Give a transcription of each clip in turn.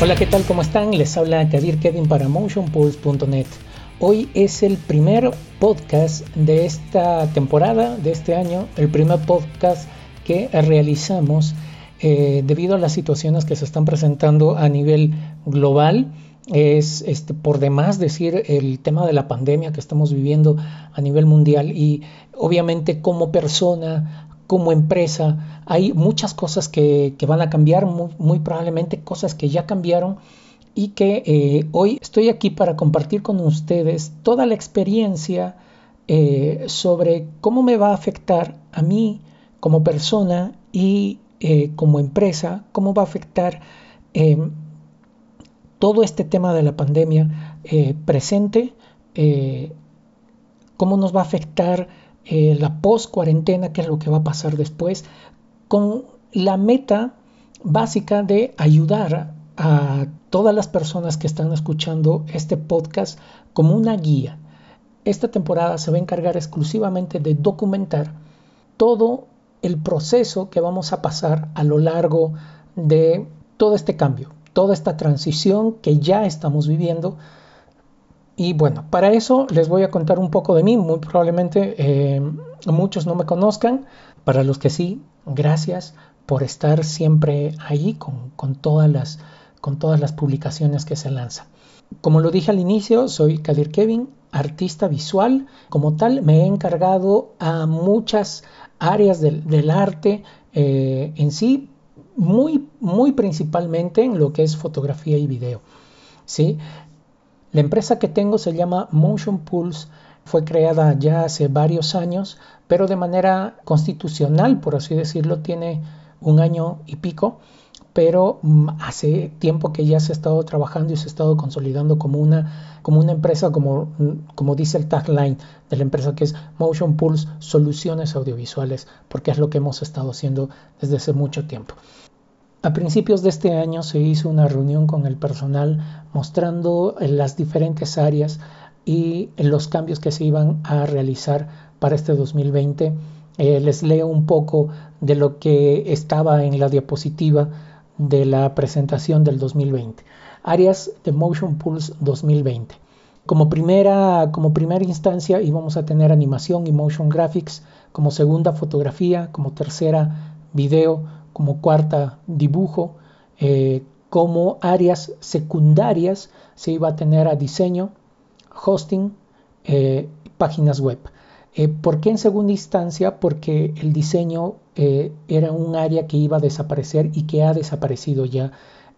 Hola, ¿qué tal? ¿Cómo están? Les habla Kadir Kevin para motionpulse.net. Hoy es el primer podcast de esta temporada, de este año, el primer podcast que realizamos eh, debido a las situaciones que se están presentando a nivel global. Es este, por demás decir el tema de la pandemia que estamos viviendo a nivel mundial y obviamente como persona, como empresa. Hay muchas cosas que, van a cambiar, muy, probablemente cosas que ya cambiaron y que eh, hoy estoy aquí para compartir con ustedes toda la experiencia eh, sobre cómo me va a afectar a mí como persona y eh, como empresa, cómo va a afectar em, todo este tema de la pandemia presente, cómo nos va a afectar eh, la post-cuarentena, qué es lo que va a pasar después, con la meta básica de ayudar a todas las personas que están escuchando este podcast como una guía. Esta temporada se va a encargar exclusivamente de documentar todo el proceso que vamos a pasar a lo largo de todo este cambio, toda esta transición que ya estamos viviendo y bueno, para eso les voy a contar un poco de mí. Muy probablemente eh, muchos no me conozcan. Para los que sí, gracias por estar siempre ahí con, todas las, publicaciones que se lanzan. Como lo dije al inicio, soy Kadir Kevin, artista visual. Como tal, me he encargado a muchas áreas del, arte eh, en sí, muy, muy principalmente en lo que es fotografía y video. ¿sí? La empresa que tengo se llama Motion Pulse, fue creada ya hace varios años, pero de manera constitucional, por así decirlo, tiene un año y pico, pero mm, hace tiempo que ya se ha estado trabajando y se ha estado consolidando como una, como una empresa, como, mm, como dice el tagline de la empresa, que es Motion Pulse Soluciones Audiovisuales, porque es lo que hemos estado haciendo desde hace mucho tiempo. A principios de este año se hizo una reunión con el personal mostrando las diferentes áreas y los cambios que se iban a realizar para este 2020. Eh, les leo un poco de lo que estaba en la diapositiva de la presentación del 2020. Áreas de Motion Pulse 2020. Como primera, como primera instancia íbamos a tener animación y motion graphics, como segunda fotografía, como tercera video, como cuarta dibujo, eh, como áreas secundarias se iba a tener a diseño, hosting, eh, páginas web. Eh, ¿Por qué en segunda instancia? Porque el diseño era un área que iba a desaparecer y que ha desaparecido ya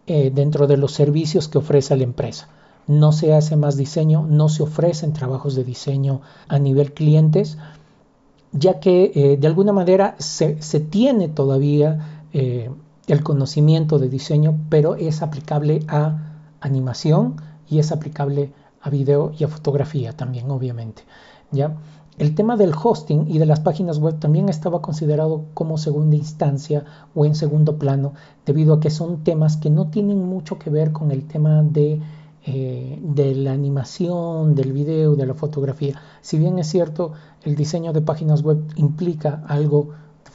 dentro de los servicios que ofrece la empresa. No se hace más diseño, no se ofrecen trabajos de diseño a nivel clientes, ya que de alguna manera se, se tiene todavía eh, el conocimiento de diseño, pero es aplicable a animación y es aplicable a video y a fotografía también, obviamente. ¿ya? El tema del hosting y de las páginas web también estaba considerado como segunda instancia o en segundo plano, debido a que son temas que no tienen mucho que ver con el tema de, eh, de la animación, del video, de la fotografía. Si bien es cierto, el diseño de páginas web implica algo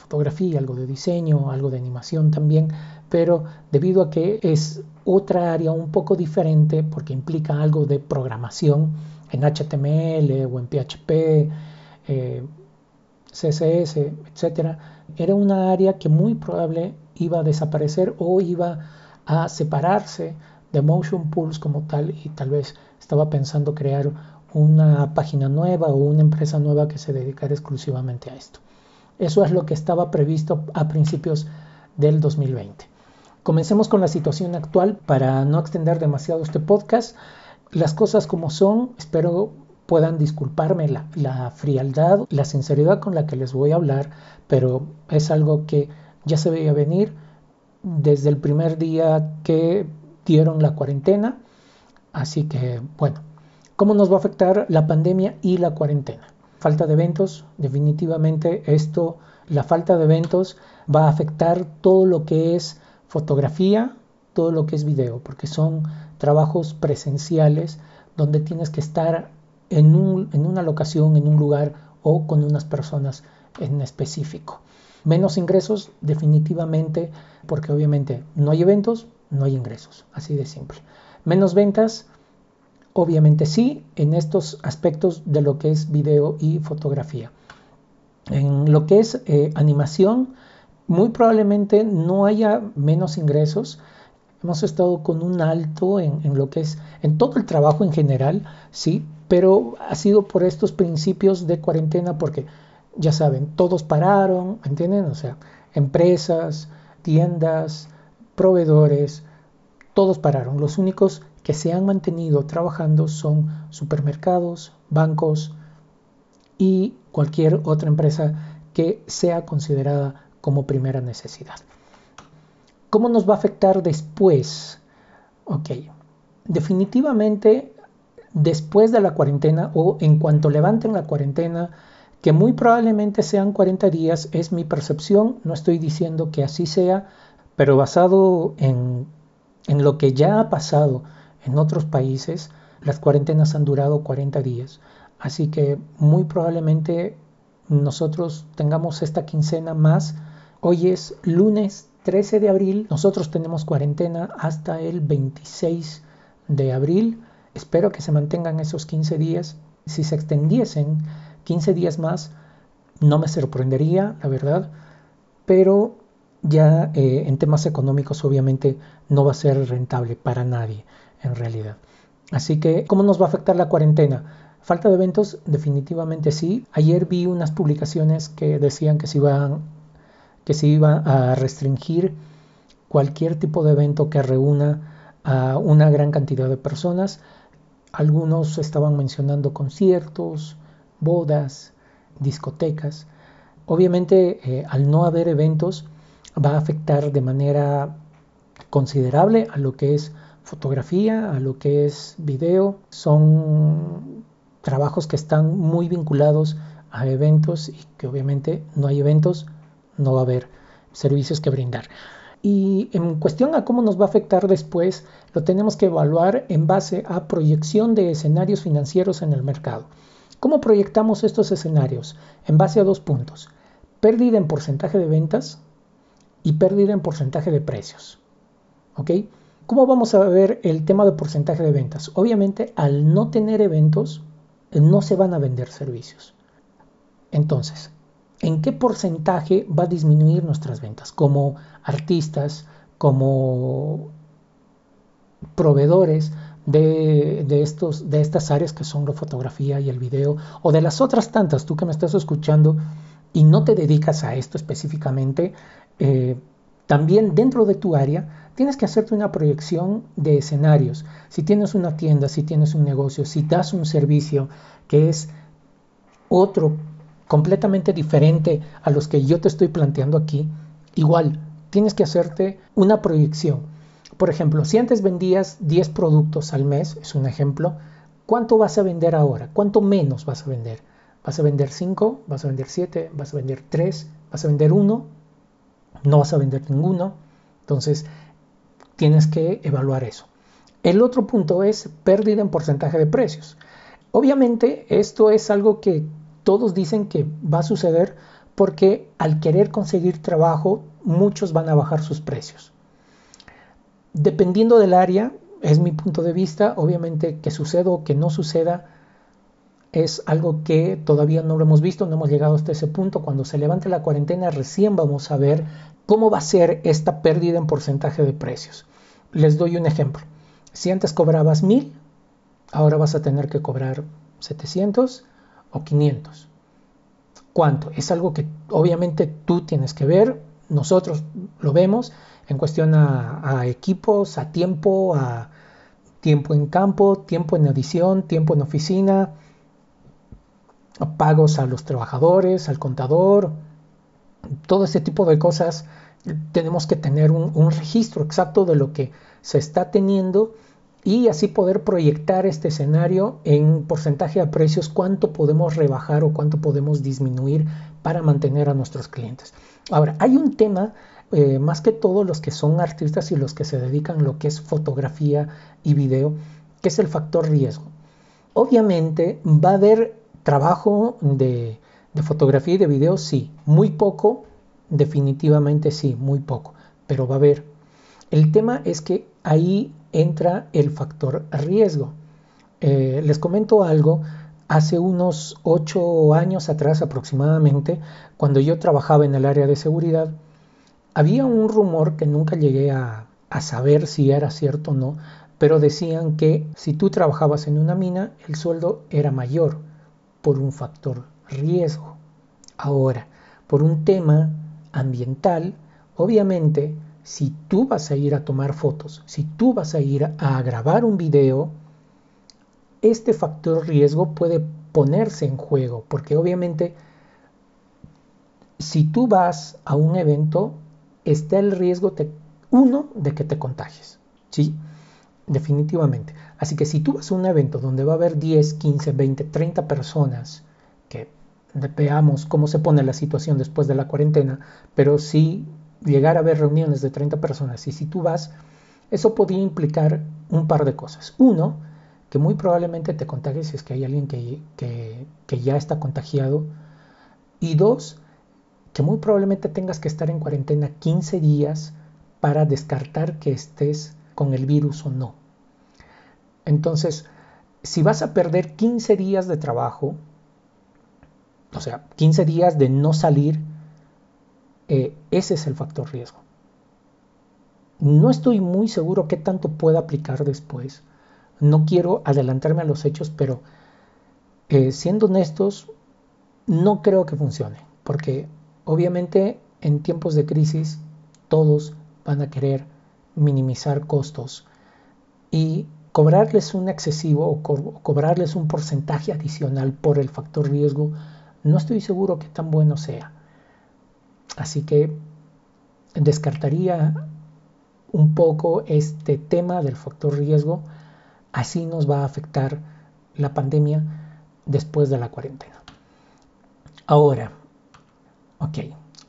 fotografía, algo de diseño, algo de animación también, pero debido a que es otra área un poco diferente porque implica algo de programación en HTML o en PHP, eh, CSS, etc., era una área que muy probable iba a desaparecer o iba a separarse de Motion Pulse como tal y tal vez estaba pensando crear una página nueva o una empresa nueva que se dedicara exclusivamente a esto. Eso es lo que estaba previsto a principios del 2020. Comencemos con la situación actual para no extender demasiado este podcast. Las cosas como son, espero puedan disculparme la, frialdad, la sinceridad con la que les voy a hablar, pero es algo que ya se veía venir desde el primer día que dieron la cuarentena. Así que, bueno, ¿cómo nos va a afectar la pandemia y la cuarentena? Falta de eventos, definitivamente esto, la falta de eventos va a afectar todo lo que es fotografía, todo lo que es video, porque son trabajos presenciales donde tienes que estar en, una locación, en un lugar o con unas personas en específico. Menos ingresos, definitivamente, porque obviamente no hay eventos, no hay ingresos, así de simple. Menos ventas, obviamente sí, en estos aspectos de lo que es video y fotografía. En lo que es eh, animación, muy probablemente no haya menos ingresos. Hemos estado con un alto en, en, lo que es, en todo el trabajo en general, sí, pero ha sido por estos principios de cuarentena, porque ya saben, todos pararon, ¿entienden? O sea, empresas, tiendas, proveedores, todos pararon. Los únicos que se han mantenido trabajando son supermercados, bancos y cualquier otra empresa que sea considerada como primera necesidad. ¿Cómo nos va a afectar después? Ok, definitivamente después de la cuarentena o en cuanto levanten la cuarentena, que muy probablemente sean 40 días, es mi percepción, no estoy diciendo que así sea, pero basado en, en lo que ya ha pasado en otros países, las cuarentenas han durado 40 días. Así que muy probablemente nosotros tengamos esta quincena más. Hoy es lunes 13 de abril, nosotros tenemos cuarentena hasta el 26 de abril. Espero que se mantengan esos 15 días. Si se extendiesen 15 días más, no me sorprendería, la verdad, pero ya eh, en temas económicos obviamente no va a ser rentable para nadie en realidad. Así que, ¿cómo nos va a afectar la cuarentena? Falta de eventos, definitivamente sí. Ayer vi unas publicaciones que decían que se iban que se iba a restringir cualquier tipo de evento que reúna a una gran cantidad de personas. Algunos estaban mencionando conciertos, bodas, discotecas. Obviamente, eh, al no haber eventos, va a afectar de manera considerable a lo que es fotografía, a lo que es video. Son trabajos que están muy vinculados a eventos y que obviamente no hay eventos, no va a haber servicios que brindar. Y en cuestión a cómo nos va a afectar después, lo tenemos que evaluar en base a proyección de escenarios financieros en el mercado. ¿Cómo proyectamos estos escenarios? En base a dos puntos. Pérdida en porcentaje de ventas y pérdida en porcentaje de precios. ¿Cómo vamos a ver el tema de porcentaje de ventas? Obviamente, al no tener eventos, no se van a vender servicios. Entonces, ¿en qué porcentaje va a disminuir nuestras ventas? Como artistas, como proveedores de, estos, de estas áreas que son la fotografía y el video, o de las otras tantas, tú que me estás escuchando y no te dedicas a esto específicamente, eh, también dentro de tu área tienes que hacerte una proyección de escenarios. Si tienes una tienda, si tienes un negocio, si das un servicio que es otro completamente diferente a los que yo te estoy planteando aquí, igual tienes que hacerte una proyección. Por ejemplo, si antes vendías 10 productos al mes, es un ejemplo, ¿cuánto vas a vender ahora? ¿Cuánto menos vas a vender? ¿Vas a vender 5? ¿Vas a vender 7? ¿Vas a vender 3? ¿Vas a vender 1? No vas a vender ninguno. Entonces, tienes que evaluar eso. El otro punto es pérdida en porcentaje de precios. Obviamente, esto es algo que todos dicen que va a suceder porque al querer conseguir trabajo, muchos van a bajar sus precios. Dependiendo del área, es mi punto de vista, obviamente que suceda o que no suceda, es algo que todavía no lo hemos visto, no hemos llegado hasta ese punto. Cuando se levante la cuarentena, recién vamos a ver cómo va a ser esta pérdida en porcentaje de precios. Les doy un ejemplo. Si antes cobrabas 1000, ahora vas a tener que cobrar 700 o 500. ¿Cuánto? Es algo que obviamente tú tienes que ver, nosotros lo vemos en cuestión a, equipos, a tiempo, a tiempo en campo, tiempo en edición, tiempo en oficina, pagos a los trabajadores, al contador, todo ese tipo de cosas. Tenemos que tener un, registro exacto de lo que se está teniendo y así poder proyectar este escenario en porcentaje a precios, cuánto podemos rebajar o cuánto podemos disminuir para mantener a nuestros clientes. Ahora, hay un tema eh, más que todos los que son artistas y los que se dedican a lo que es fotografía y video, que es el factor riesgo. Obviamente va a haber trabajo de, de fotografía y de video, sí, muy poco, definitivamente sí, muy poco, pero va a haber. El tema es que ahí entra el factor riesgo. Eh, les comento algo, hace unos ocho años atrás aproximadamente, cuando yo trabajaba en el área de seguridad, había un rumor que nunca llegué a, a saber si era cierto o no, pero decían que si tú trabajabas en una mina, el sueldo era mayor por un factor riesgo. Ahora, por un tema ambiental, obviamente, si tú vas a ir a tomar fotos, si tú vas a ir a grabar un video, este factor riesgo puede ponerse en juego, porque obviamente si tú vas a un evento, está el riesgo, uno, de que te contagies, ¿sí? Definitivamente. Así que si tú vas a un evento donde va a haber 10, 15, 20, 30 personas, que veamos cómo se pone la situación después de la cuarentena, pero si llegar a ver reuniones de 30 personas y si tú vas, eso podría implicar un par de cosas. Uno, que muy probablemente te contagies si es que hay alguien que, que ya está contagiado. Y dos, que muy probablemente tengas que estar en cuarentena 15 días para descartar que estés con el virus o no. Entonces, si vas a perder 15 días de trabajo, o sea, 15 días de no salir, eh, ese es el factor riesgo. No estoy muy seguro qué tanto pueda aplicar después. No quiero adelantarme a los hechos, pero eh, siendo honestos, no creo que funcione, porque obviamente en tiempos de crisis todos van a querer minimizar costos y cobrarles un excesivo o cobrarles un porcentaje adicional por el factor riesgo, no estoy seguro que tan bueno sea. Así que descartaría un poco este tema del factor riesgo, así nos va a afectar la pandemia después de la cuarentena. Ahora, ok,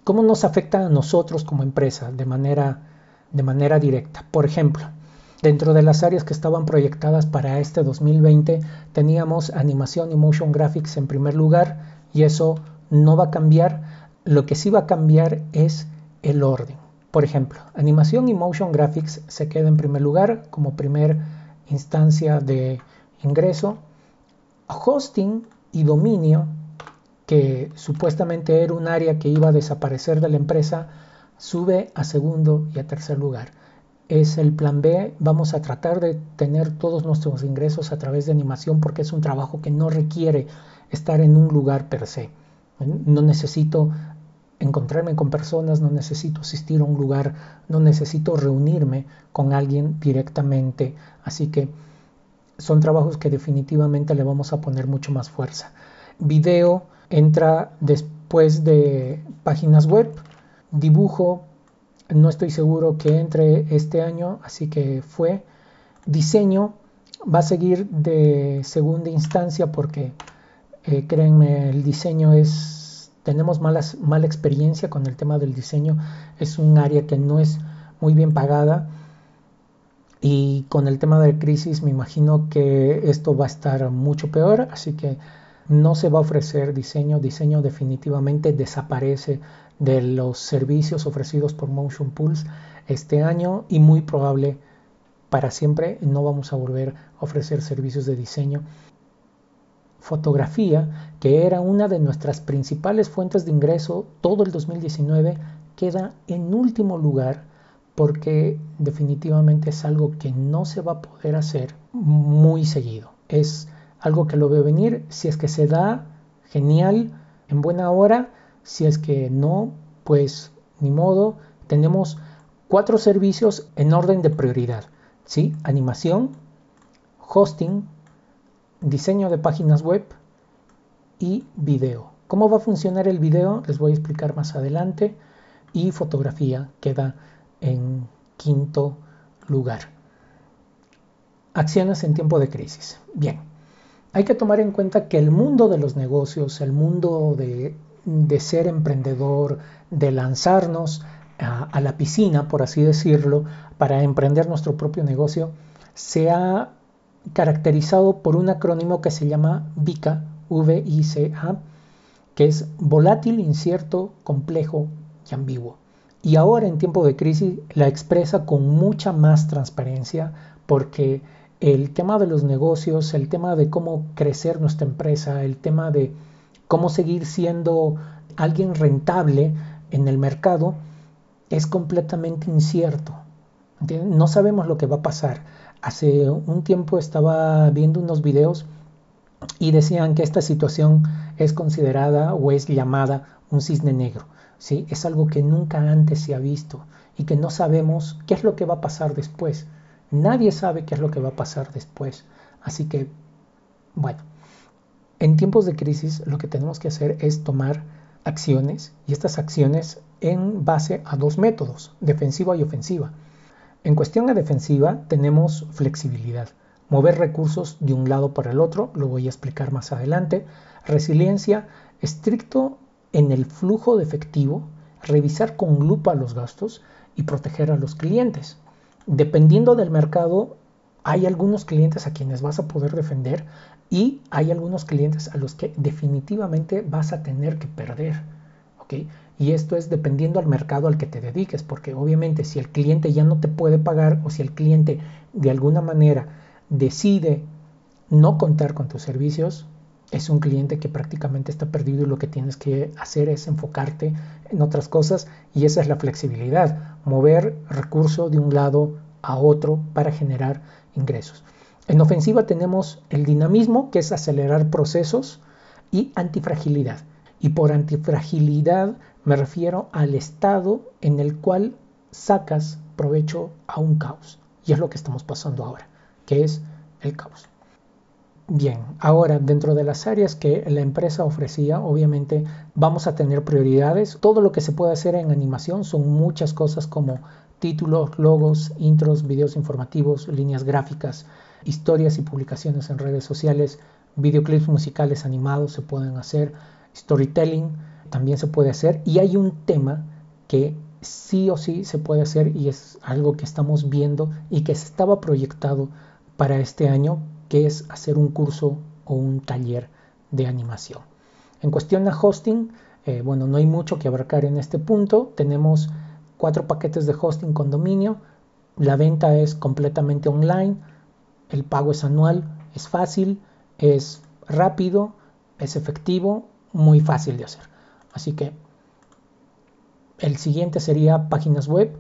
¿cómo nos afecta a nosotros como empresa de manera de manera directa. Por ejemplo, dentro de las áreas que estaban proyectadas para este 2020 teníamos animación y motion graphics en primer lugar y eso no va a cambiar. Lo que sí va a cambiar es el orden. Por ejemplo, animación y motion graphics se queda en primer lugar como primer instancia de ingreso. Hosting y dominio, que supuestamente era un área que iba a desaparecer de la empresa, sube a segundo y a tercer lugar. Es el plan B, vamos a tratar de tener todos nuestros ingresos a través de animación porque es un trabajo que no requiere estar en un lugar per se. No necesito encontrarme con personas, no necesito asistir a un lugar, no necesito reunirme con alguien directamente. Así que son trabajos que definitivamente le vamos a poner mucho más fuerza. Video entra después de páginas web, Dibujo, no estoy seguro que entre este año, así que fue. Diseño va a seguir de segunda instancia porque, eh, créanme, el diseño es, tenemos malas, mala experiencia con el tema del diseño, es un área que no es muy bien pagada y con el tema de crisis me imagino que esto va a estar mucho peor, así que no se va a ofrecer diseño, diseño definitivamente desaparece de los servicios ofrecidos por Motion Pulse este año y muy probable para siempre no vamos a volver a ofrecer servicios de diseño. Fotografía, que era una de nuestras principales fuentes de ingreso todo el 2019, queda en último lugar porque definitivamente es algo que no se va a poder hacer muy seguido. Es algo que lo veo venir, si es que se da, genial, en buena hora, si es que no, pues ni modo, tenemos cuatro servicios en orden de prioridad, ¿sí? Animación, hosting, diseño de páginas web y video. ¿Cómo va a funcionar el video? Les voy a explicar más adelante. Y fotografía queda en quinto lugar. Acciones en tiempo de crisis. Bien, hay que tomar en cuenta que el mundo de los negocios, el mundo de ser emprendedor, de lanzarnos a, la piscina, por así decirlo, para emprender nuestro propio negocio, se ha caracterizado por un acrónimo que se llama VICA, V-I-C-A, que es volátil, incierto, complejo y ambiguo. y ahora en tiempo de crisis la expresa con mucha más transparencia porque el tema de los negocios, el tema de cómo crecer nuestra empresa, el tema de cómo seguir siendo alguien rentable en el mercado es completamente incierto. No sabemos lo que va a pasar. Hace un tiempo estaba viendo unos videos y decían que esta situación es considerada o es llamada un cisne negro. ¿sí? Es algo que nunca antes se ha visto y que no sabemos qué es lo que va a pasar después. Nadie sabe qué es lo que va a pasar después. Así que, bueno, en tiempos de crisis lo que tenemos que hacer es tomar acciones y estas acciones en base a dos métodos, defensiva y ofensiva. En cuestión de defensiva tenemos flexibilidad, mover recursos de un lado para el otro, lo voy a explicar más adelante, resiliencia, estricto en el flujo de efectivo, revisar con lupa los gastos y proteger a los clientes. Dependiendo del mercado, hay algunos clientes a quienes vas a poder defender y hay algunos clientes a los que definitivamente vas a tener que perder. Y esto es dependiendo al mercado al que te dediques, porque obviamente si el cliente ya no te puede pagar o si el cliente de alguna manera decide no contar con tus servicios, es un cliente que prácticamente está perdido y lo que tienes que hacer es enfocarte en otras cosas y esa es la flexibilidad, mover recurso de un lado a otro para generar ingresos. En ofensiva tenemos el dinamismo, que es acelerar procesos, y antifragilidad. Y por antifragilidad me refiero al estado en el cual sacas provecho a un caos. Y es lo que estamos pasando ahora, que es el caos. Bien, ahora dentro de las áreas que la empresa ofrecía, obviamente vamos a tener prioridades. Todo lo que se puede hacer en animación son muchas cosas como títulos, logos, intros, videos informativos, líneas gráficas, historias y publicaciones en redes sociales, videoclips musicales animados se pueden hacer, storytelling también se puede hacer y hay un tema que sí o sí se puede hacer y es algo que estamos viendo y que estaba proyectado para este año que es hacer un curso o un taller de animación. En cuestión a hosting, eh, bueno, no hay mucho que abarcar en este punto. Tenemos cuatro paquetes de hosting con dominio. La venta es completamente online. El pago es anual. Es fácil, es rápido, es efectivo, muy fácil de hacer. Así que el siguiente sería páginas web.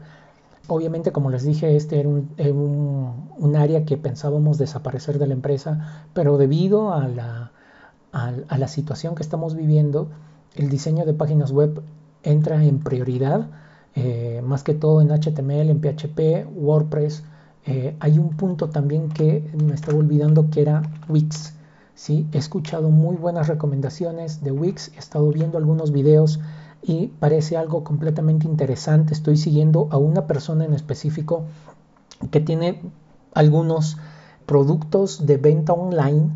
Obviamente, como les dije, este era un, área que pensábamos desaparecer de la empresa, pero debido a la, situación que estamos viviendo, el diseño de páginas web entra en prioridad, eh, más que todo en HTML, en PHP, WordPress. Eh, hay un punto también que me estaba olvidando que era Wix. ¿sí? He escuchado muy buenas recomendaciones de Wix, he estado viendo algunos videos y parece algo completamente interesante. Estoy siguiendo a una persona en específico que tiene algunos productos de venta online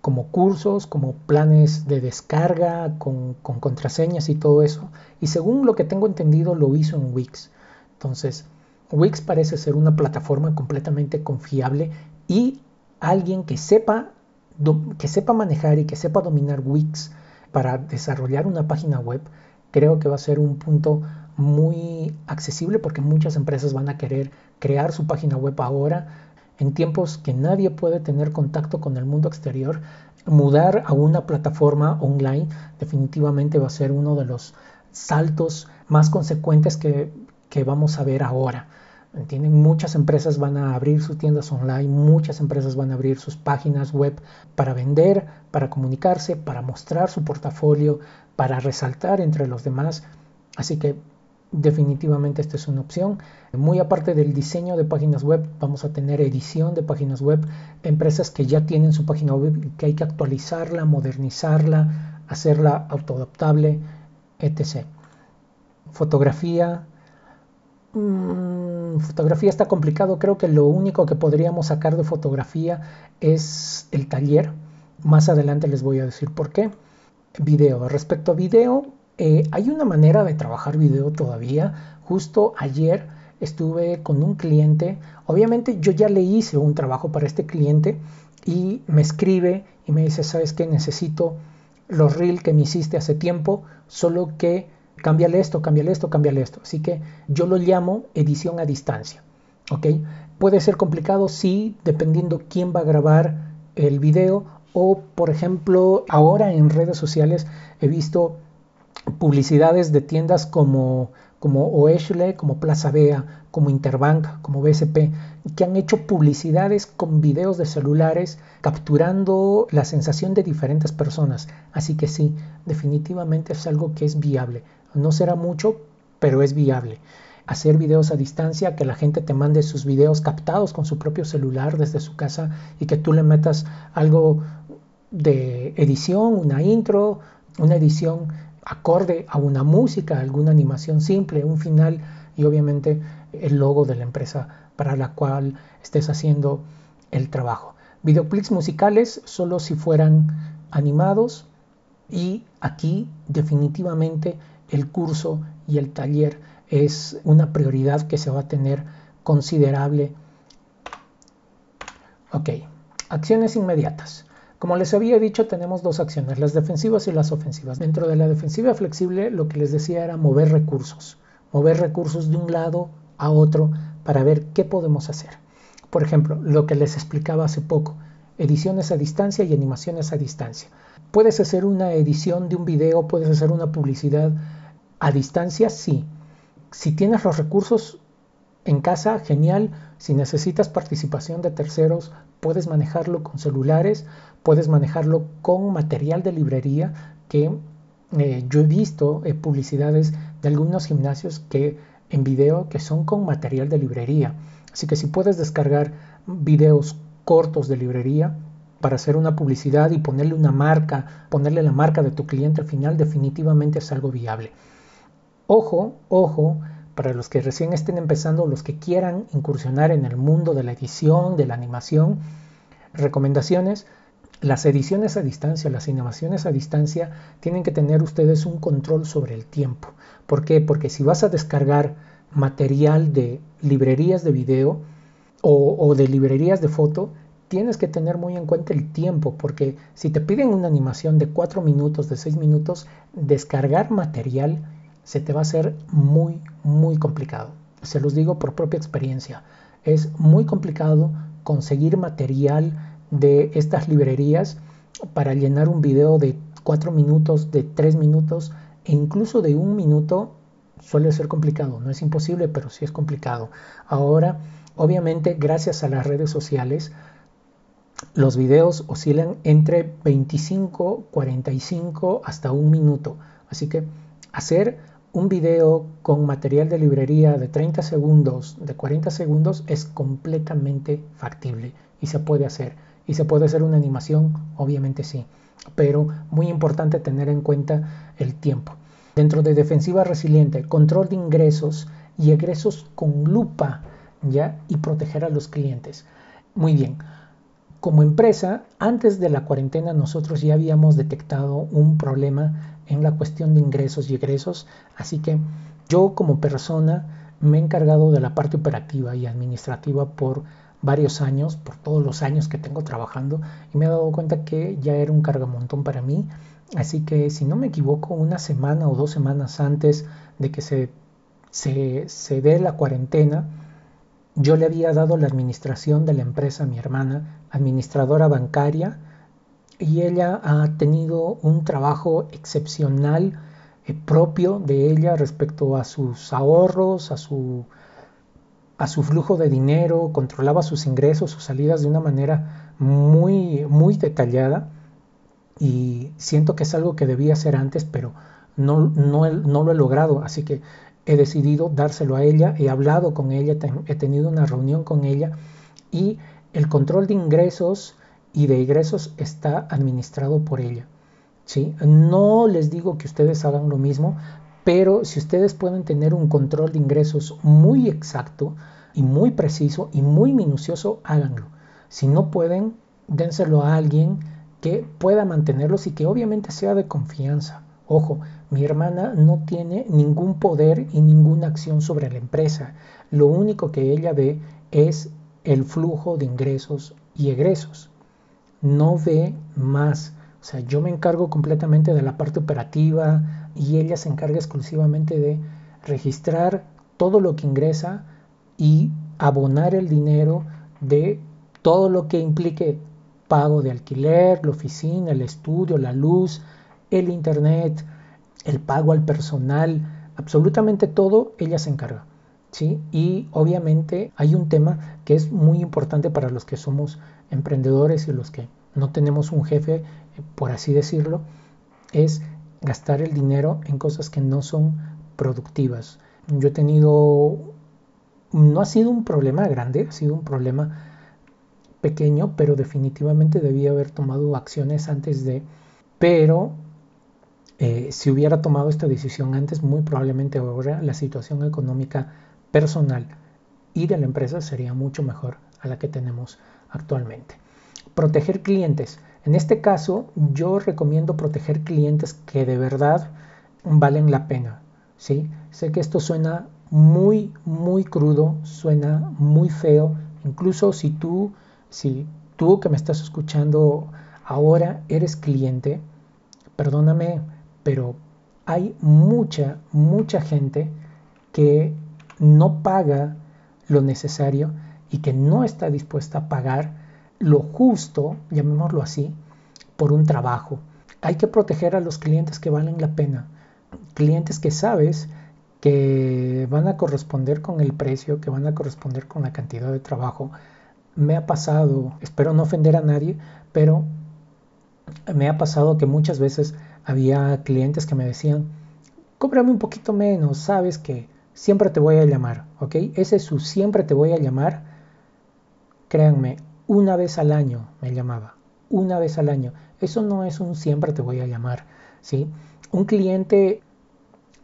como cursos, como planes de descarga con, contraseñas y todo eso. Y según lo que tengo entendido lo hizo en Wix. Entonces, Wix parece ser una plataforma completamente confiable y alguien que sepa, que sepa manejar y que sepa dominar Wix para desarrollar una página web creo que va a ser un punto muy accesible porque muchas empresas van a querer crear su página web ahora en tiempos que nadie puede tener contacto con el mundo exterior. Mudar a una plataforma online definitivamente va a ser uno de los saltos más consecuentes que, que vamos a ver ahora. ¿Entienden? Muchas empresas van a abrir sus tiendas online, muchas empresas van a abrir sus páginas web para vender, para comunicarse, para mostrar su portafolio, para resaltar entre los demás. Así que definitivamente esta es una opción. Muy aparte del diseño de páginas web, vamos a tener edición de páginas web, empresas que ya tienen su página web que hay que actualizarla, modernizarla, hacerla autoadaptable, etc. Fotografía, Mm, fotografía está complicado. Creo que lo único que podríamos sacar de fotografía es el taller. Más adelante les voy a decir por qué. Video. Respecto a video, eh, hay una manera de trabajar video todavía. Justo ayer estuve con un cliente. Obviamente yo ya le hice un trabajo para este cliente y me escribe y me dice, ¿sabes qué? Necesito los reels que me hiciste hace tiempo, solo que cámbiale esto, cámbiale esto, cámbiale esto. Así que yo lo llamo edición a distancia. ¿Ok? Puede ser complicado, sí, dependiendo quién va a grabar el video o, por ejemplo, ahora en redes sociales he visto publicidades de tiendas como, como como Plaza Bea, como Interbank, como BSP, que han hecho publicidades con videos de celulares capturando la sensación de diferentes personas. Así que sí, definitivamente es algo que es viable. No será mucho, pero es viable. Hacer videos a distancia, que la gente te mande sus videos captados con su propio celular desde su casa y que tú le metas algo de edición, una intro, una edición acorde a una música, alguna animación simple, un final y obviamente el logo de la empresa para la cual estés haciendo el trabajo. Videoclips musicales solo si fueran animados y aquí definitivamente el curso y el taller es una prioridad que se va a tener considerable. Ok, acciones inmediatas. Como les había dicho, tenemos dos acciones, las defensivas y las ofensivas. Dentro de la defensiva flexible, lo que les decía era mover recursos, mover recursos de un lado a otro para ver qué podemos hacer. Por ejemplo, lo que les explicaba hace poco, ediciones a distancia y animaciones a distancia. Puedes hacer una edición de un video, puedes hacer una publicidad a distancia, sí. Si tienes los recursos en casa, genial. Si necesitas participación de terceros, puedes manejarlo con celulares, puedes manejarlo con material de librería que eh, yo he visto eh, publicidades de algunos gimnasios que en video que son con material de librería. Así que si puedes descargar videos cortos de librería para hacer una publicidad y ponerle una marca, ponerle la marca de tu cliente al final, definitivamente es algo viable. Ojo, ojo, para los que recién estén empezando, los que quieran incursionar en el mundo de la edición, de la animación, recomendaciones, las ediciones a distancia, las animaciones a distancia, tienen que tener ustedes un control sobre el tiempo. ¿Por qué? Porque si vas a descargar material de librerías de video o, de librerías de foto, tienes que tener muy en cuenta el tiempo, porque si te piden una animación de 4 minutos, de 6 minutos, descargar material se te va a hacer muy, muy complicado. Se los digo por propia experiencia. Es muy complicado conseguir material de estas librerías para llenar un video de 4 minutos, de 3 minutos e incluso de un minuto suele ser complicado. No es imposible, pero sí es complicado. Ahora, obviamente, gracias a las redes sociales, los videos oscilan entre 25, 45 hasta un minuto. Así que hacer un video con material de librería de 30 segundos, de 40 segundos, es completamente factible y se puede hacer. ¿Y se puede hacer una animación? Obviamente sí, pero muy importante tener en cuenta el tiempo. Dentro de defensiva resiliente, control de ingresos y egresos con lupa, ¿ya? Y proteger a los clientes. Muy bien. Como empresa, antes de la cuarentena nosotros ya habíamos detectado un problema en la cuestión de ingresos y egresos, así que yo como persona me he encargado de la parte operativa y administrativa por varios años, por todos los años que tengo trabajando, y me he dado cuenta que ya era un cargamontón para mí. Así que, si no me equivoco, una semana o dos semanas antes de que se, se, se dé la cuarentena, yo le había dado la administración de la empresa a mi hermana, administradora bancaria, y ella ha tenido un trabajo excepcional eh, propio de ella respecto a sus ahorros, a su a su flujo de dinero, controlaba sus ingresos, sus salidas de una manera muy, muy detallada. Y siento que es algo que debía hacer antes, pero no, no, no lo he logrado, así que he decidido dárselo a ella, he hablado con ella, he tenido una reunión con ella y el control de ingresos y de egresos está administrado por ella. ¿sí? No les digo que ustedes hagan lo mismo, pero si ustedes pueden tener un control de ingresos muy exacto y muy preciso y muy minucioso, háganlo. Si no pueden, dénselo a alguien que pueda mantenerlos y que obviamente sea de confianza. Ojo, mi hermana no tiene ningún poder y ninguna acción sobre la empresa. Lo único que ella ve es el flujo de ingresos y egresos. No ve más. O sea, yo me encargo completamente de la parte operativa, y ella se encarga exclusivamente de registrar todo lo que ingresa y abonar el dinero de todo lo que implique pago de alquiler, la oficina, el estudio, la luz, el internet, el pago al personal, absolutamente todo ella se encarga. ¿sí? Y obviamente hay un tema que es muy importante para los que somos emprendedores y los que no tenemos un jefe, por así decirlo, es gastar el dinero en cosas que no son productivas. Yo he tenido, no ha sido un problema grande, ha sido un problema pequeño, pero definitivamente debía haber tomado acciones antes de, pero eh, si hubiera tomado esta decisión antes, muy probablemente ahora la situación económica personal y de la empresa sería mucho mejor a la que tenemos actualmente. Proteger clientes. En este caso, yo recomiendo proteger clientes que de verdad valen la pena. ¿sí? Sé que esto suena muy, muy crudo, suena muy feo. Incluso si tú, si tú que me estás escuchando ahora eres cliente, perdóname, pero hay mucha, mucha gente que no paga lo necesario y que no está dispuesta a pagar lo justo, llamémoslo así, por un trabajo. Hay que proteger a los clientes que valen la pena, clientes que sabes que van a corresponder con el precio, que van a corresponder con la cantidad de trabajo. Me ha pasado, espero no ofender a nadie, pero me ha pasado que muchas veces había clientes que me decían, cóbrame un poquito menos, sabes que siempre te voy a llamar, ¿ok? Ese es su siempre te voy a llamar. Créanme, una vez al año me llamaba, una vez al año. Eso no es un siempre te voy a llamar, ¿sí? Un cliente,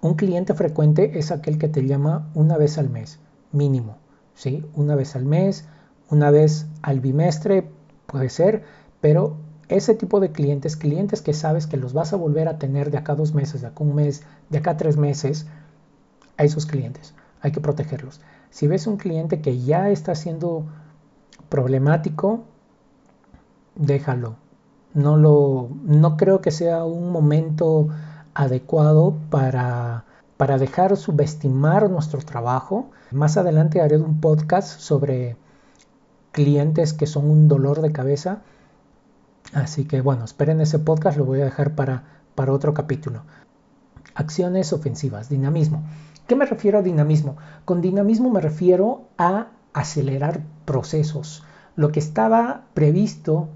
un cliente frecuente es aquel que te llama una vez al mes, mínimo, ¿sí? Una vez al mes, una vez al bimestre, puede ser, pero ese tipo de clientes, clientes que sabes que los vas a volver a tener de acá dos meses, de acá un mes, de acá tres meses, a esos clientes. Hay que protegerlos. Si ves un cliente que ya está siendo problemático, déjalo. No, lo, no creo que sea un momento adecuado para, para dejar subestimar nuestro trabajo. Más adelante haré un podcast sobre clientes que son un dolor de cabeza. Así que bueno, esperen ese podcast, lo voy a dejar para, para otro capítulo. Acciones ofensivas, dinamismo. ¿Qué me refiero a dinamismo? Con dinamismo me refiero a acelerar procesos. Lo que estaba previsto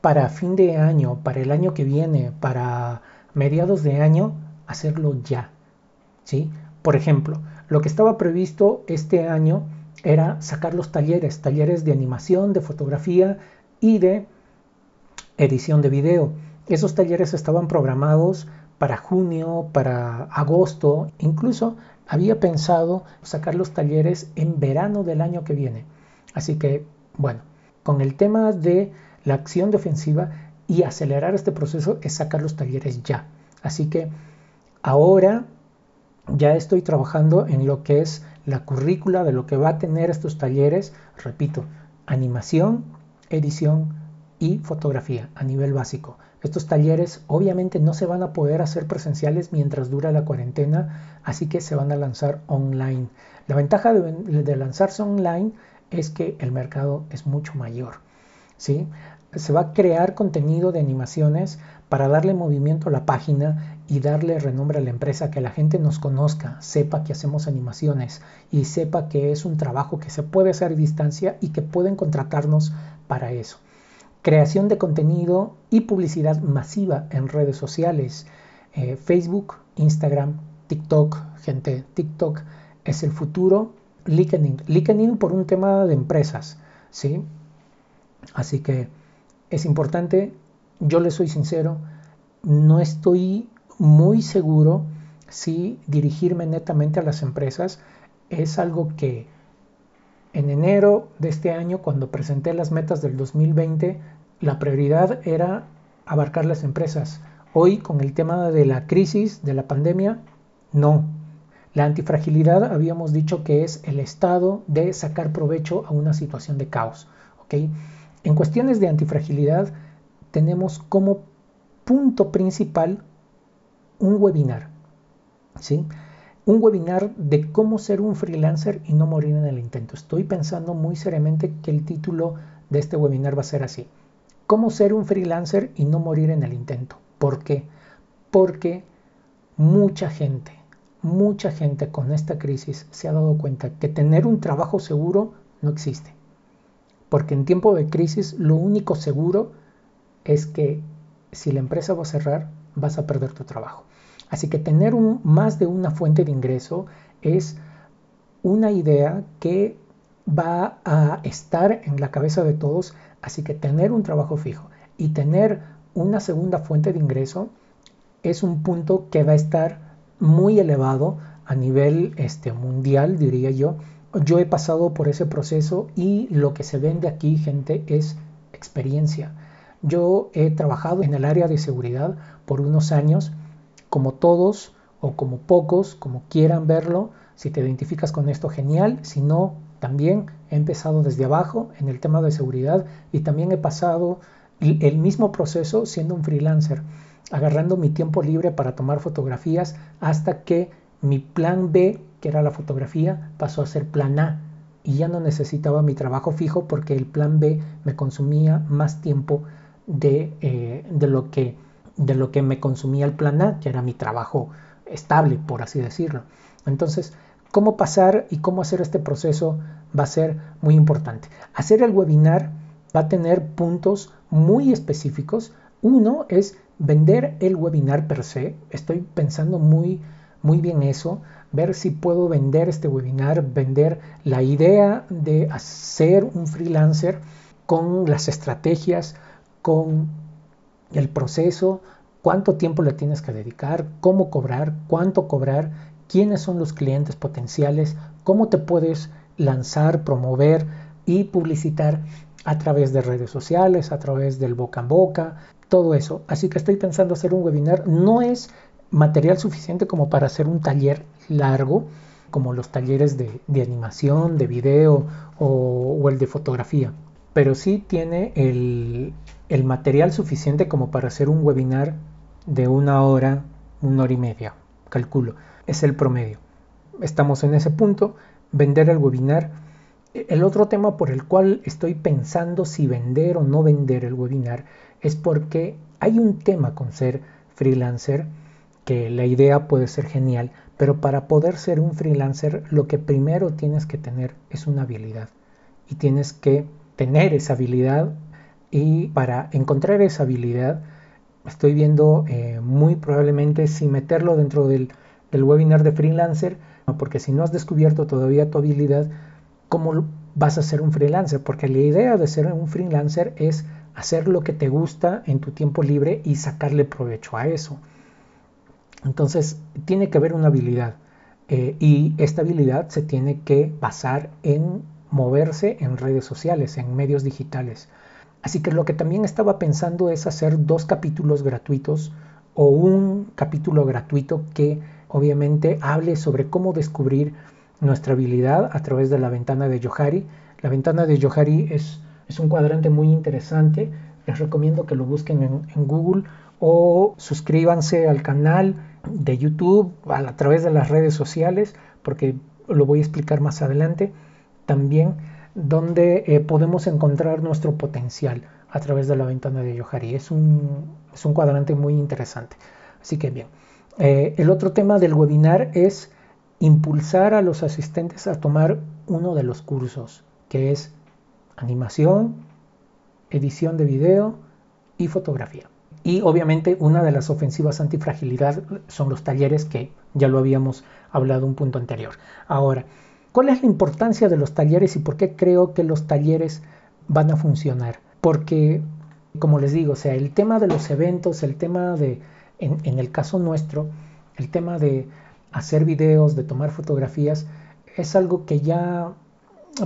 para fin de año, para el año que viene, para mediados de año, hacerlo ya. ¿sí? Por ejemplo, lo que estaba previsto este año era sacar los talleres, talleres de animación, de fotografía y de edición de video. Esos talleres estaban programados para junio, para agosto, incluso había pensado sacar los talleres en verano del año que viene. Así que, bueno, con el tema de la acción defensiva y acelerar este proceso es sacar los talleres ya. Así que ahora ya estoy trabajando en lo que es la currícula de lo que va a tener estos talleres. Repito, animación, edición y fotografía a nivel básico. Estos talleres obviamente no se van a poder hacer presenciales mientras dura la cuarentena, así que se van a lanzar online. La ventaja de, lanzarse online es que el mercado es mucho mayor. ¿sí? Se va a crear contenido de animaciones para darle movimiento a la página y darle renombre a la empresa, que la gente nos conozca, sepa que hacemos animaciones y sepa que es un trabajo que se puede hacer a distancia y que pueden contratarnos para eso creación de contenido y publicidad masiva en redes sociales. Eh, Facebook, Instagram, TikTok, gente, TikTok es el futuro. LinkedIn, LinkedIn por un tema de empresas, ¿sí? Así que es importante, yo le soy sincero, no estoy muy seguro si dirigirme netamente a las empresas es algo que en enero de este año, cuando presenté las metas del 2020, la prioridad era abarcar las empresas. Hoy, con el tema de la crisis, de la pandemia, no. La antifragilidad habíamos dicho que es el estado de sacar provecho a una situación de caos. En cuestiones de antifragilidad tenemos como punto principal un webinar. ¿sí? Un webinar de cómo ser un freelancer y no morir en el intento. Estoy pensando muy seriamente que el título de este webinar va a ser así. ¿Cómo ser un freelancer y no morir en el intento? ¿Por qué? Porque mucha gente, mucha gente con esta crisis se ha dado cuenta que tener un trabajo seguro no existe. Porque en tiempo de crisis lo único seguro es que si la empresa va a cerrar, vas a perder tu trabajo. Así que tener más de una fuente de ingreso es una idea que va a estar en la cabeza de todos. Así que tener un trabajo fijo y tener una segunda fuente de ingreso es un punto que va a estar muy elevado a nivel este, mundial, diría yo. Yo he pasado por ese proceso y lo que se vende aquí, gente, es experiencia. Yo he trabajado en el área de seguridad por unos años, como todos o como pocos, como quieran verlo. Si te identificas con esto, genial. Si no, también he empezado desde abajo en el tema de seguridad y también he pasado el mismo proceso siendo un freelancer, agarrando mi tiempo libre para tomar fotografías hasta que mi plan B, que era la fotografía, pasó a ser plan A y ya no necesitaba mi trabajo fijo porque el plan B me consumía más tiempo de, eh, de, lo que, de lo que me consumía el plan A, que era mi trabajo estable, por así decirlo. Entonces, cómo pasar y cómo hacer este proceso va a ser muy importante. Hacer el webinar va a tener puntos muy específicos. Uno es vender el webinar per se. Estoy pensando muy, muy bien eso. Ver si puedo vender este webinar, vender la idea de hacer un freelancer con las estrategias, con el proceso, cuánto tiempo le tienes que dedicar, cómo cobrar, cuánto cobrar, quiénes son los clientes potenciales, cómo te puedes lanzar, promover y publicitar a través de redes sociales, a través del boca en boca, todo eso. Así que estoy pensando hacer un webinar. No es material suficiente como para hacer un taller largo, como los talleres de, animación, de video o el de fotografía pero sí tiene el, material suficiente como para hacer un webinar de una hora, una hora y media, calculo. Es el promedio. Estamos en ese punto, vender el webinar. El otro tema por el cual estoy pensando si vender o no vender el webinar es porque hay un tema con ser freelancer, que la idea puede ser genial, pero para poder ser un freelancer lo que primero tienes que tener es una habilidad y tienes que tener esa habilidad y para encontrar esa habilidad estoy viendo eh, muy probablemente si meterlo dentro del, webinar de freelancer, porque si no has descubierto todavía tu habilidad, ¿cómo vas a ser un freelancer? Porque la idea de ser un freelancer es hacer lo que te gusta en tu tiempo libre y sacarle provecho a eso. Entonces, tiene que haber una habilidad. Eh, y esta habilidad se tiene que basar en moverse en redes sociales, en medios digitales. Así que lo que también estaba pensando es hacer dos capítulos gratuitos o un capítulo gratuito que obviamente hable sobre cómo descubrir nuestra habilidad a través de la ventana de Johari. La ventana de Johari es, es un cuadrante muy interesante. Les recomiendo que lo busquen en, Google o suscríbanse al canal de YouTube a través de las redes sociales porque lo voy a explicar más adelante también donde eh, podemos encontrar nuestro potencial a través de la ventana de Yohari. Es un, es un cuadrante muy interesante. Así que bien, eh, el otro tema del webinar es impulsar a los asistentes a tomar uno de los cursos, que es animación, edición de video y fotografía. Y obviamente una de las ofensivas antifragilidad son los talleres que ya lo habíamos hablado un punto anterior. Ahora, ¿Cuál es la importancia de los talleres y por qué creo que los talleres van a funcionar? Porque, como les digo, o sea, el tema de los eventos, el tema de, en, el caso nuestro, el tema de hacer videos, de tomar fotografías, es algo que ya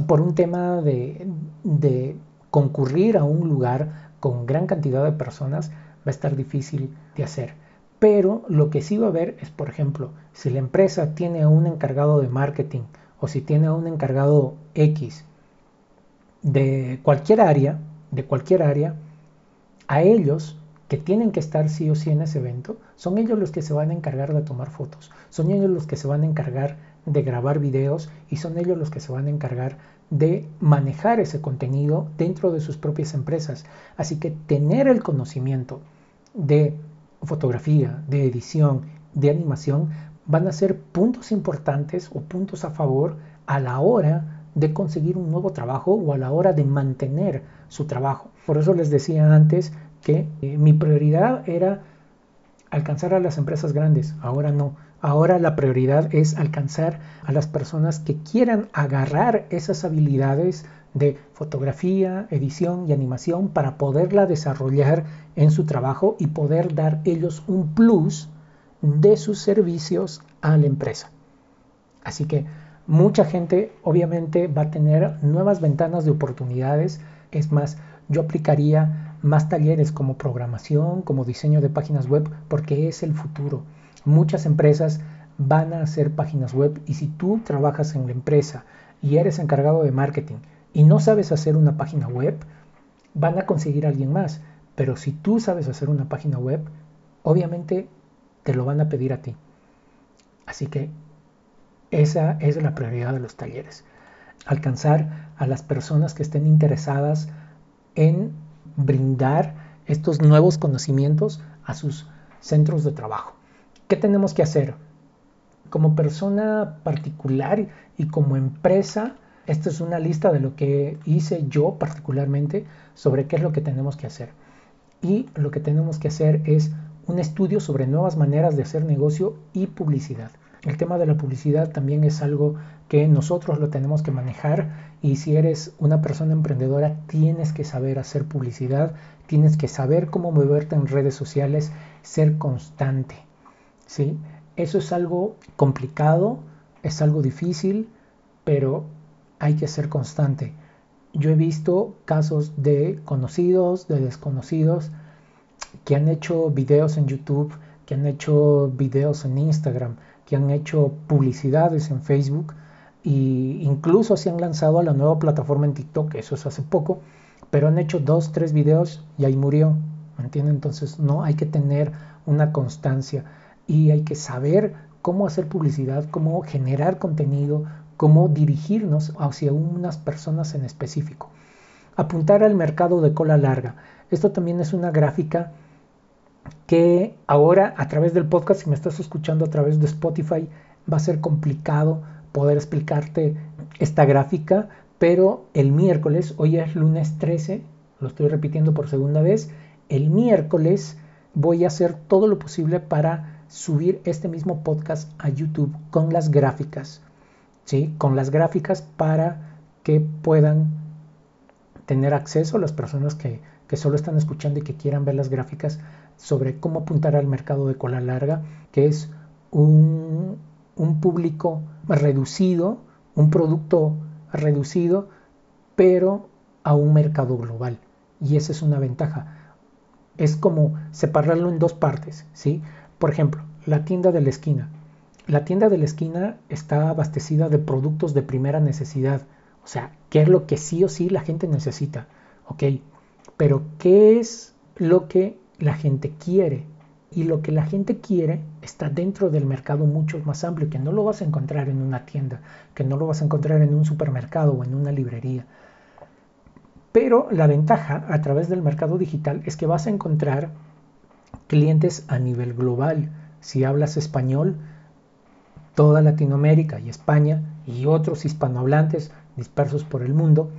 por un tema de, de, concurrir a un lugar con gran cantidad de personas va a estar difícil de hacer. Pero lo que sí va a haber es, por ejemplo, si la empresa tiene a un encargado de marketing o si tiene a un encargado X de cualquier área, de cualquier área, a ellos que tienen que estar sí o sí en ese evento, son ellos los que se van a encargar de tomar fotos, son ellos los que se van a encargar de grabar videos y son ellos los que se van a encargar de manejar ese contenido dentro de sus propias empresas. Así que tener el conocimiento de fotografía, de edición, de animación, van a ser puntos importantes o puntos a favor a la hora de conseguir un nuevo trabajo o a la hora de mantener su trabajo. Por eso les decía antes que eh, mi prioridad era alcanzar a las empresas grandes, ahora no. Ahora la prioridad es alcanzar a las personas que quieran agarrar esas habilidades de fotografía, edición y animación para poderla desarrollar en su trabajo y poder dar ellos un plus de sus servicios a la empresa. Así que mucha gente obviamente va a tener nuevas ventanas de oportunidades. Es más, yo aplicaría más talleres como programación, como diseño de páginas web, porque es el futuro. Muchas empresas van a hacer páginas web y si tú trabajas en la empresa y eres encargado de marketing y no sabes hacer una página web, van a conseguir a alguien más. Pero si tú sabes hacer una página web, obviamente te lo van a pedir a ti. Así que esa es la prioridad de los talleres. Alcanzar a las personas que estén interesadas en brindar estos nuevos conocimientos a sus centros de trabajo. ¿Qué tenemos que hacer? Como persona particular y como empresa, esta es una lista de lo que hice yo particularmente sobre qué es lo que tenemos que hacer. Y lo que tenemos que hacer es un estudio sobre nuevas maneras de hacer negocio y publicidad. El tema de la publicidad también es algo que nosotros lo tenemos que manejar y si eres una persona emprendedora tienes que saber hacer publicidad, tienes que saber cómo moverte en redes sociales, ser constante. ¿sí? Eso es algo complicado, es algo difícil, pero hay que ser constante. Yo he visto casos de conocidos, de desconocidos, que han hecho videos en YouTube, que han hecho videos en Instagram, que han hecho publicidades en Facebook e incluso se han lanzado a la nueva plataforma en TikTok, eso es hace poco, pero han hecho dos, tres videos y ahí murió, ¿me entienden? Entonces no hay que tener una constancia y hay que saber cómo hacer publicidad, cómo generar contenido, cómo dirigirnos hacia unas personas en específico. Apuntar al mercado de cola larga. Esto también es una gráfica que ahora a través del podcast, si me estás escuchando a través de Spotify, va a ser complicado poder explicarte esta gráfica, pero el miércoles, hoy es lunes 13, lo estoy repitiendo por segunda vez, el miércoles voy a hacer todo lo posible para subir este mismo podcast a YouTube con las gráficas, ¿sí? Con las gráficas para que puedan tener acceso las personas que, que solo están escuchando y que quieran ver las gráficas sobre cómo apuntar al mercado de cola larga, que es un, público reducido, un producto reducido, pero a un mercado global. Y esa es una ventaja. Es como separarlo en dos partes, ¿sí? Por ejemplo, la tienda de la esquina. La tienda de la esquina está abastecida de productos de primera necesidad. O sea, ¿qué es lo que sí o sí la gente necesita? Ok, pero ¿qué es lo que la gente quiere. Y lo que la gente quiere está dentro del mercado mucho más amplio, que no lo vas a encontrar en una tienda, que no lo vas a encontrar en un supermercado o en una librería. Pero la ventaja a través del mercado digital es que vas a encontrar clientes a nivel global. Si hablas español, toda Latinoamérica y España y otros hispanohablantes dispersos por el mundo,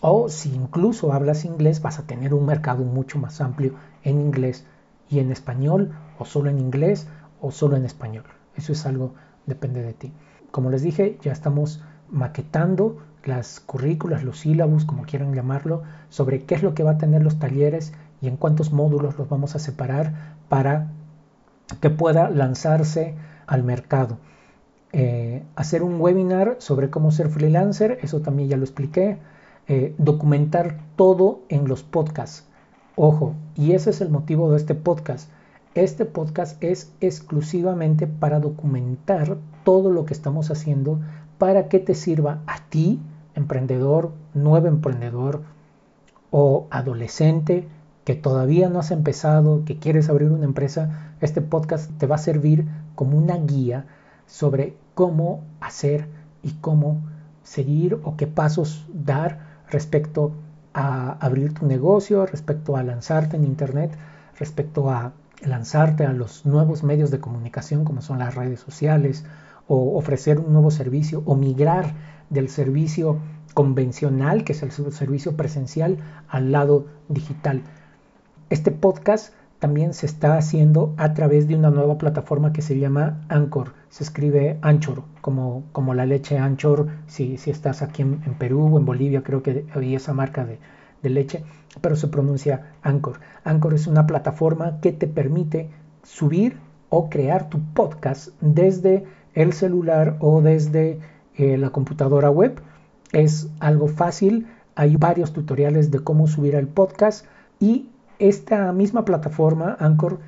o si incluso hablas inglés, vas a tener un mercado mucho más amplio en inglés y en español, o solo en inglés, o solo en español. Eso es algo, depende de ti. Como les dije, ya estamos maquetando las currículas, los sílabos, como quieran llamarlo, sobre qué es lo que va a tener los talleres y en cuántos módulos los vamos a separar para que pueda lanzarse al mercado. Eh, hacer un webinar sobre cómo ser freelancer, eso también ya lo expliqué. Eh, documentar todo en los podcasts. Ojo, y ese es el motivo de este podcast. Este podcast es exclusivamente para documentar todo lo que estamos haciendo para que te sirva a ti, emprendedor, nuevo emprendedor o adolescente que todavía no has empezado, que quieres abrir una empresa, este podcast te va a servir como una guía sobre cómo hacer y cómo seguir o qué pasos dar respecto a abrir tu negocio, respecto a lanzarte en Internet, respecto a lanzarte a los nuevos medios de comunicación como son las redes sociales o ofrecer un nuevo servicio o migrar del servicio convencional, que es el servicio presencial, al lado digital. Este podcast también se está haciendo a través de una nueva plataforma que se llama Anchor. Se escribe Anchor, como, como la leche Anchor, si, si estás aquí en, Perú o en Bolivia, creo que había esa marca de, de leche, pero se pronuncia Anchor. Anchor es una plataforma que te permite subir o crear tu podcast desde el celular o desde eh, la computadora web. Es algo fácil, hay varios tutoriales de cómo subir el podcast y esta misma plataforma, Anchor,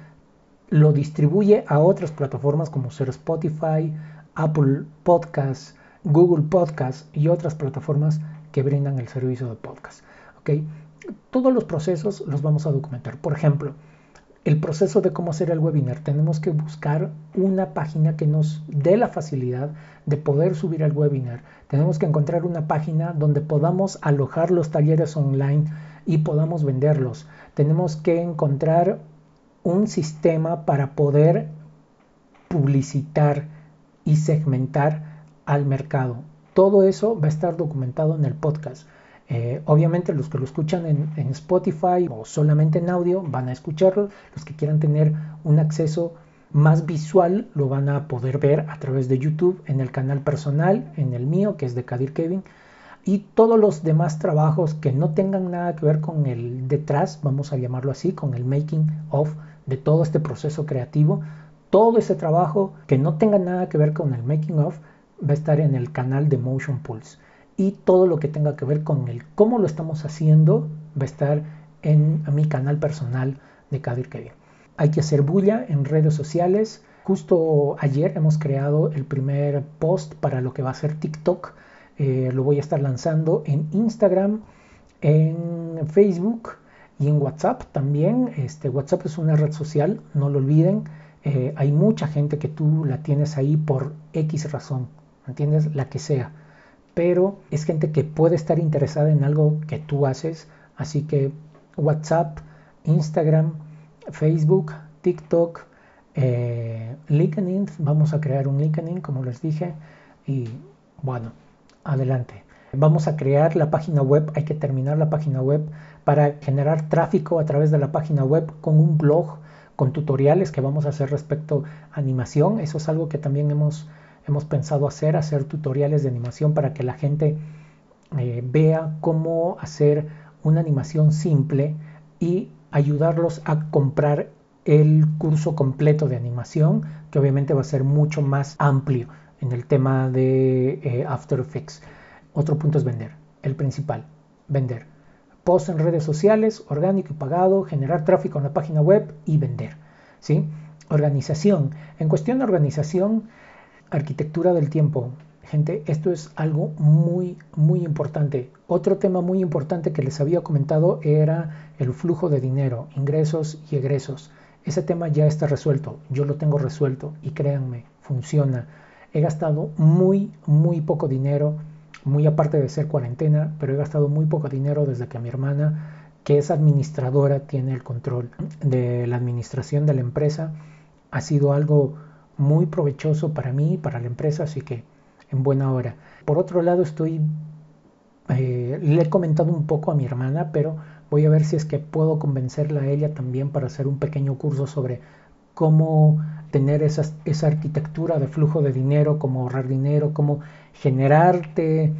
lo distribuye a otras plataformas como ser Spotify, Apple Podcasts, Google Podcasts y otras plataformas que brindan el servicio de podcast. ¿okay? Todos los procesos los vamos a documentar. Por ejemplo, el proceso de cómo hacer el webinar. Tenemos que buscar una página que nos dé la facilidad de poder subir el webinar. Tenemos que encontrar una página donde podamos alojar los talleres online y podamos venderlos. Tenemos que encontrar un sistema para poder publicitar y segmentar al mercado. Todo eso va a estar documentado en el podcast. Eh, obviamente los que lo escuchan en, en, Spotify o solamente en audio van a escucharlo. Los que quieran tener un acceso más visual lo van a poder ver a través de YouTube en el canal personal, en el mío que es de Kadir Kevin. Y todos los demás trabajos que no tengan nada que ver con el detrás, vamos a llamarlo así, con el making of de todo este proceso creativo, todo ese trabajo que no tenga nada que ver con el making of va a estar en el canal de Motion Pulse y todo lo que tenga que ver con el cómo lo estamos haciendo va a estar en mi canal personal de Kadir Kevin. Hay que hacer bulla en redes sociales. Justo ayer hemos creado el primer post para lo que va a ser TikTok. Eh, lo voy a estar lanzando en Instagram, en Facebook y en WhatsApp también. Este, WhatsApp es una red social, no lo olviden. Eh, hay mucha gente que tú la tienes ahí por X razón, ¿entiendes? La que sea pero es gente que puede estar interesada en algo que tú haces, así que WhatsApp, Instagram, Facebook, TikTok, eh, LinkedIn, vamos a crear un LinkedIn como les dije y bueno, adelante. Vamos a crear la página web, hay que terminar la página web para generar tráfico a través de la página web con un blog, con tutoriales que vamos a hacer respecto a animación. Eso es algo que también hemos hemos pensado hacer, hacer tutoriales de animación para que la gente eh, vea cómo hacer una animación simple y ayudarlos a comprar el curso completo de animación, que obviamente va a ser mucho más amplio en el tema de eh, After Effects. Otro punto es vender, el principal, vender. Post en redes sociales, orgánico y pagado, generar tráfico en la página web y vender. ¿sí? Organización. En cuestión de organización, Arquitectura del tiempo. Gente, esto es algo muy, muy importante. Otro tema muy importante que les había comentado era el flujo de dinero, ingresos y egresos. Ese tema ya está resuelto, yo lo tengo resuelto y créanme, funciona. He gastado muy, muy poco dinero, muy aparte de ser cuarentena, pero he gastado muy poco dinero desde que mi hermana, que es administradora, tiene el control de la administración de la empresa. Ha sido algo muy provechoso para mí y para la empresa, así que en buena hora. Por otro lado, estoy, eh, le he comentado un poco a mi hermana, pero voy a ver si es que puedo convencerla a ella también para hacer un pequeño curso sobre cómo tener esa, arquitectura de flujo de dinero, cómo ahorrar dinero, cómo generarte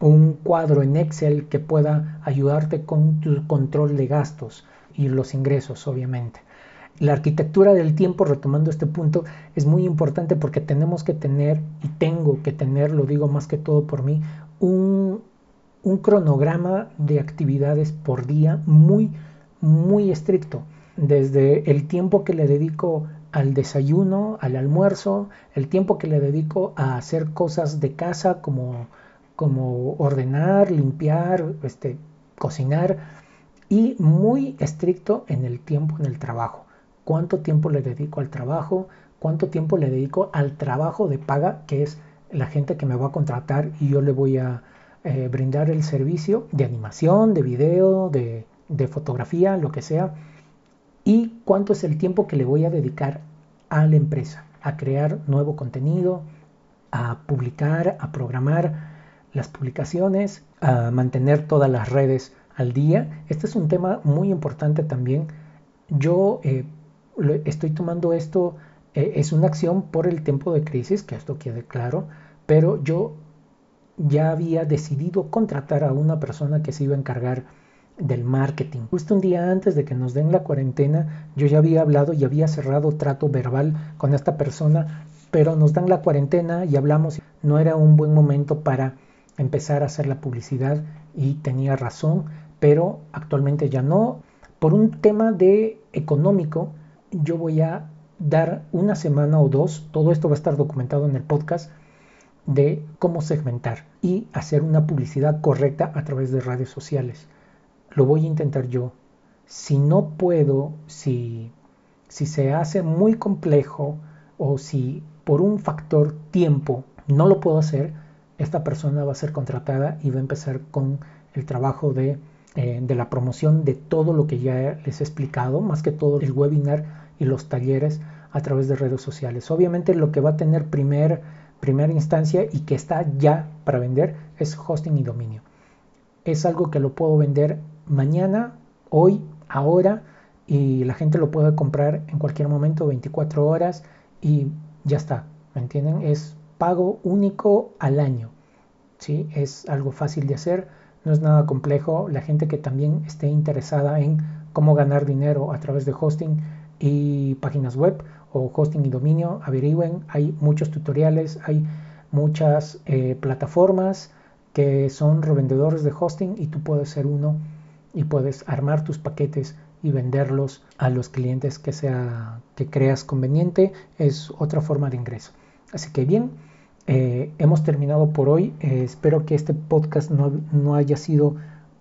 un cuadro en Excel que pueda ayudarte con tu control de gastos y los ingresos, obviamente. La arquitectura del tiempo, retomando este punto, es muy importante porque tenemos que tener, y tengo que tener, lo digo más que todo por mí, un, cronograma de actividades por día muy, muy estricto. Desde el tiempo que le dedico al desayuno, al almuerzo, el tiempo que le dedico a hacer cosas de casa como, como ordenar, limpiar, este, cocinar, y muy estricto en el tiempo en el trabajo. ¿Cuánto tiempo le dedico al trabajo? ¿Cuánto tiempo le dedico al trabajo de paga, que es la gente que me va a contratar y yo le voy a eh, brindar el servicio de animación, de video, de, de fotografía, lo que sea? ¿Y cuánto es el tiempo que le voy a dedicar a la empresa? A crear nuevo contenido, a publicar, a programar las publicaciones, a mantener todas las redes al día. Este es un tema muy importante también. Yo eh, estoy tomando esto, eh, es una acción por el tiempo de crisis, que esto quede claro, pero yo ya había decidido contratar a una persona que se iba a encargar del marketing. Justo un día antes de que nos den la cuarentena, yo ya había hablado y había cerrado trato verbal con esta persona, pero nos dan la cuarentena y hablamos. No era un buen momento para empezar a hacer la publicidad y tenía razón, pero actualmente ya no. Por un tema de económico, yo voy a dar una semana o dos, todo esto va a estar documentado en el podcast, de cómo segmentar y hacer una publicidad correcta a través de redes sociales. Lo voy a intentar yo. Si no puedo, si, si se hace muy complejo o si por un factor tiempo no lo puedo hacer, esta persona va a ser contratada y va a empezar con el trabajo de, eh, de, la promoción de todo lo que ya les he explicado, más que todo el webinar y los talleres a través de redes sociales. Obviamente lo que va a tener primer, primera instancia y que está ya para vender es hosting y dominio. Es algo que lo puedo vender mañana, hoy, ahora y la gente lo puede comprar en cualquier momento, 24 horas y ya está, ¿me entienden? Es pago único al año. ¿sí? Es algo fácil de hacer, no es nada complejo. La gente que también esté interesada en cómo ganar dinero a través de hosting y páginas web o hosting y dominio, averigüen. Hay muchos tutoriales, hay muchas eh, plataformas que son revendedores de hosting y tú puedes ser uno y puedes armar tus paquetes y venderlos a los clientes que sea que creas conveniente es otra forma de ingreso así que bien eh, hemos terminado por hoy. Eh, espero que este podcast no, haya sido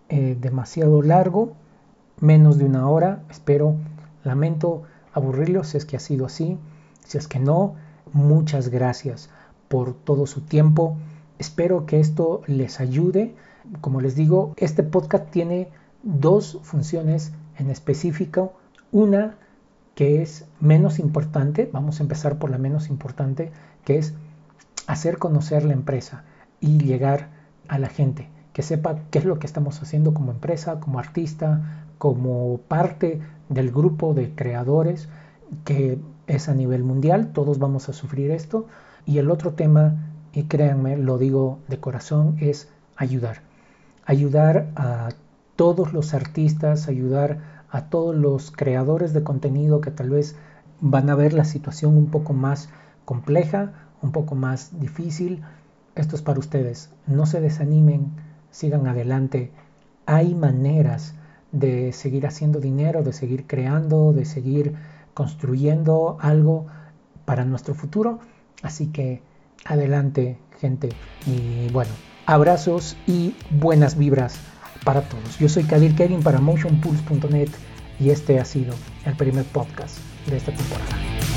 eh, demasiado largo, menos de una hora. Espero, lamento aburrirlo si es que ha sido así. Si es que no, muchas gracias por todo su tiempo. Espero que esto les ayude. Como les digo, este podcast tiene dos funciones en específico. Una que es menos importante, vamos a empezar por la menos importante, que es hacer conocer la empresa y llegar a la gente, que sepa qué es lo que estamos haciendo como empresa, como artista, como parte del grupo de creadores que es a nivel mundial, todos vamos a sufrir esto. Y el otro tema, y créanme, lo digo de corazón, es ayudar. Ayudar a todos los artistas, ayudar a todos los creadores de contenido que tal vez van a ver la situación un poco más compleja un poco más difícil, esto es para ustedes. No se desanimen, sigan adelante. Hay maneras de seguir haciendo dinero, de seguir creando, de seguir construyendo algo para nuestro futuro. Así que adelante, gente. Y bueno, abrazos y buenas vibras para todos. Yo soy Kadir Kevin para motionpulse.net y este ha sido el primer podcast de esta temporada.